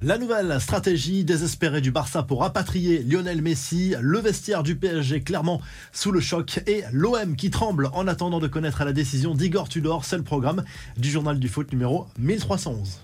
La nouvelle stratégie désespérée du Barça pour rapatrier Lionel Messi, le vestiaire du PSG clairement sous le choc et l'OM qui tremble en attendant de connaître la décision d'Igor Tudor, c'est le programme du journal du foot numéro 1311.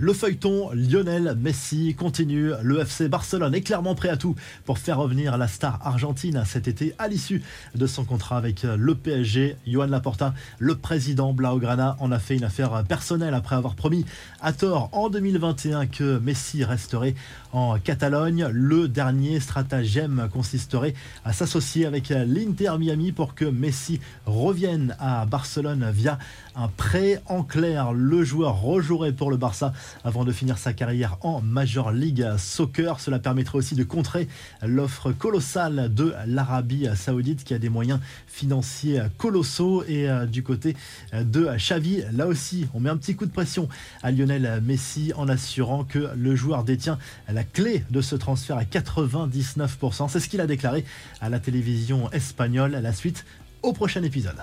Le feuilleton Lionel Messi continue. Le FC Barcelone est clairement prêt à tout pour faire revenir la star argentine cet été à l'issue de son contrat avec le PSG. Johan Laporta, le président Blaugrana, en a fait une affaire personnelle après avoir promis à tort en 2021 que Messi resterait en Catalogne. Le dernier stratagème consisterait à s'associer avec l'Inter Miami pour que Messi revienne à Barcelone via un prêt en clair. Le joueur rejouerait pour le Barça avant de finir sa carrière en Major League Soccer. Cela permettrait aussi de contrer l'offre colossale de l'Arabie Saoudite qui a des moyens financiers colossaux. Et euh, du côté de Xavi, là aussi, on met un petit coup de pression à Lionel Messi en assurant que le joueur détient la clé de ce transfert à 99%. C'est ce qu'il a déclaré à la télévision espagnole à la suite au prochain épisode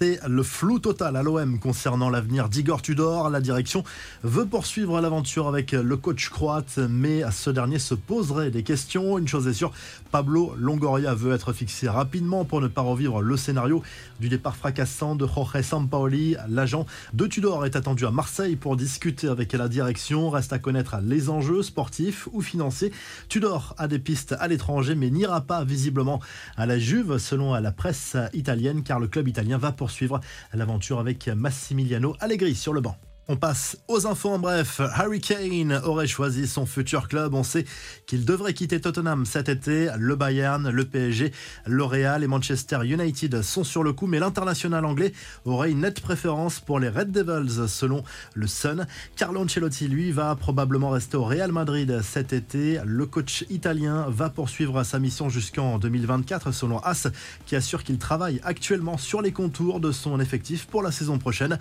le flou total à l'OM concernant l'avenir d'Igor Tudor. La direction veut poursuivre l'aventure avec le coach croate, mais ce dernier se poserait des questions. Une chose est sûre, Pablo Longoria veut être fixé rapidement pour ne pas revivre le scénario du départ fracassant de Jorge Sampaoli. L'agent de Tudor est attendu à Marseille pour discuter avec la direction. Reste à connaître les enjeux sportifs ou financiers. Tudor a des pistes à l'étranger, mais n'ira pas visiblement à la Juve, selon la presse italienne, car le club italien va poursuivre suivre l'aventure avec Massimiliano Allegri sur le banc. On passe aux infos en bref. Harry Kane aurait choisi son futur club. On sait qu'il devrait quitter Tottenham cet été. Le Bayern, le PSG, le Real et Manchester United sont sur le coup, mais l'international anglais aurait une nette préférence pour les Red Devils selon le Sun. Carlo Ancelotti, lui, va probablement rester au Real Madrid cet été. Le coach italien va poursuivre sa mission jusqu'en 2024 selon As qui assure qu'il travaille actuellement sur les contours de son effectif pour la saison prochaine.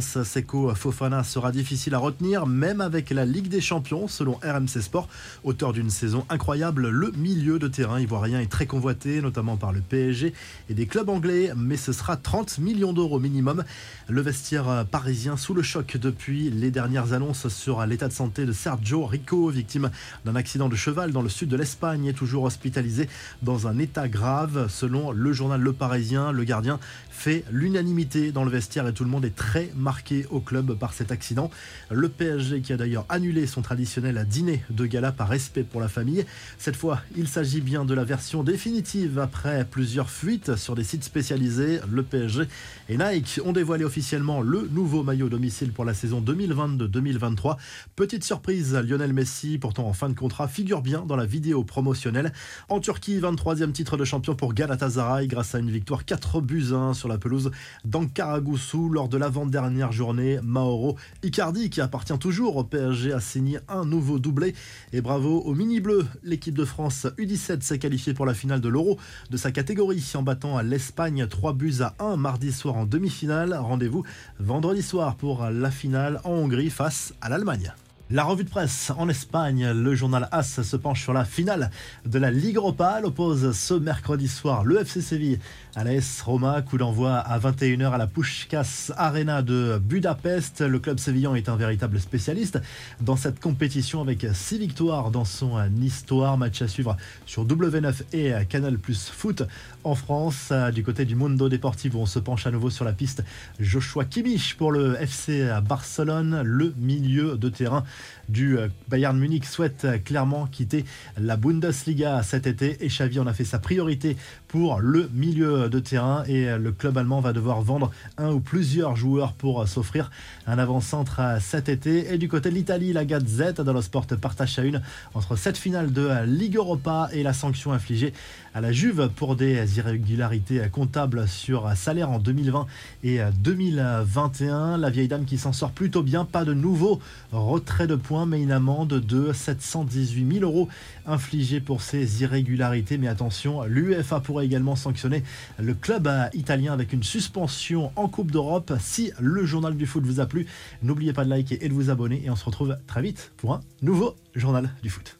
Seco Fofana sera difficile à retenir, même avec la Ligue des Champions, selon RMC Sport. Auteur d'une saison incroyable, le milieu de terrain ivoirien est très convoité, notamment par le PSG et des clubs anglais, mais ce sera 30 millions d'euros minimum. Le vestiaire parisien sous le choc depuis les dernières annonces sur l'état de santé de Sergio Rico, victime d'un accident de cheval dans le sud de l'Espagne, est toujours hospitalisé dans un état grave. Selon le journal Le Parisien, le gardien fait l'unanimité dans le vestiaire et tout le monde est très marqué au club par cet accident. Le PSG qui a d'ailleurs annulé son traditionnel dîner de gala par respect pour la famille. Cette fois, il s'agit bien de la version définitive après plusieurs fuites sur des sites spécialisés. Le PSG et Nike ont dévoilé officiellement le nouveau maillot domicile pour la saison 2022-2023. Petite surprise, Lionel Messi, pourtant en fin de contrat, figure bien dans la vidéo promotionnelle. En Turquie, 23e titre de champion pour Galatasaray grâce à une victoire 4 buts 1 sur la pelouse d'Ankaragusu lors de l'avant-dernière journée. Mauro Icardi, qui appartient toujours au PSG, a signé un nouveau doublé. Et bravo au mini bleu. L'équipe de France U17 s'est qualifiée pour la finale de l'Euro de sa catégorie en battant l'Espagne 3 buts à 1 mardi soir en demi-finale. Rendez-vous vendredi soir pour la finale en Hongrie face à l'Allemagne. La revue de presse en Espagne, le journal AS se penche sur la finale de la Ligue Europa. Elle oppose ce mercredi soir le FC Séville à l'AS Roma. Coup d'envoi à 21h à la Pushkas Arena de Budapest. Le club sévillan est un véritable spécialiste dans cette compétition avec 6 victoires dans son histoire. Match à suivre sur W9 et Canal Plus Foot en France. Du côté du Mundo Deportivo, on se penche à nouveau sur la piste Joshua Kimmich pour le FC Barcelone, le milieu de terrain du euh, Bayern Munich souhaite euh, clairement quitter la Bundesliga cet été. Et Xavi en a fait sa priorité pour le milieu de terrain et le club allemand va devoir vendre un ou plusieurs joueurs pour s'offrir un avant-centre cet été. Et du côté de l'Italie, la Gazette dello Sport partage à une entre cette finale de Ligue Europa et la sanction infligée à la Juve pour des irrégularités comptables sur salaire en 2020 et 2021. La vieille dame qui s'en sort plutôt bien, pas de nouveau retrait de points, mais une amende de 718 000 euros infligée pour ces irrégularités. Mais attention, l'UEFA pourrait également sanctionner le club italien avec une suspension en Coupe d'Europe. Si le journal du foot vous a plu, n'oubliez pas de liker et de vous abonner. Et on se retrouve très vite pour un nouveau journal du foot.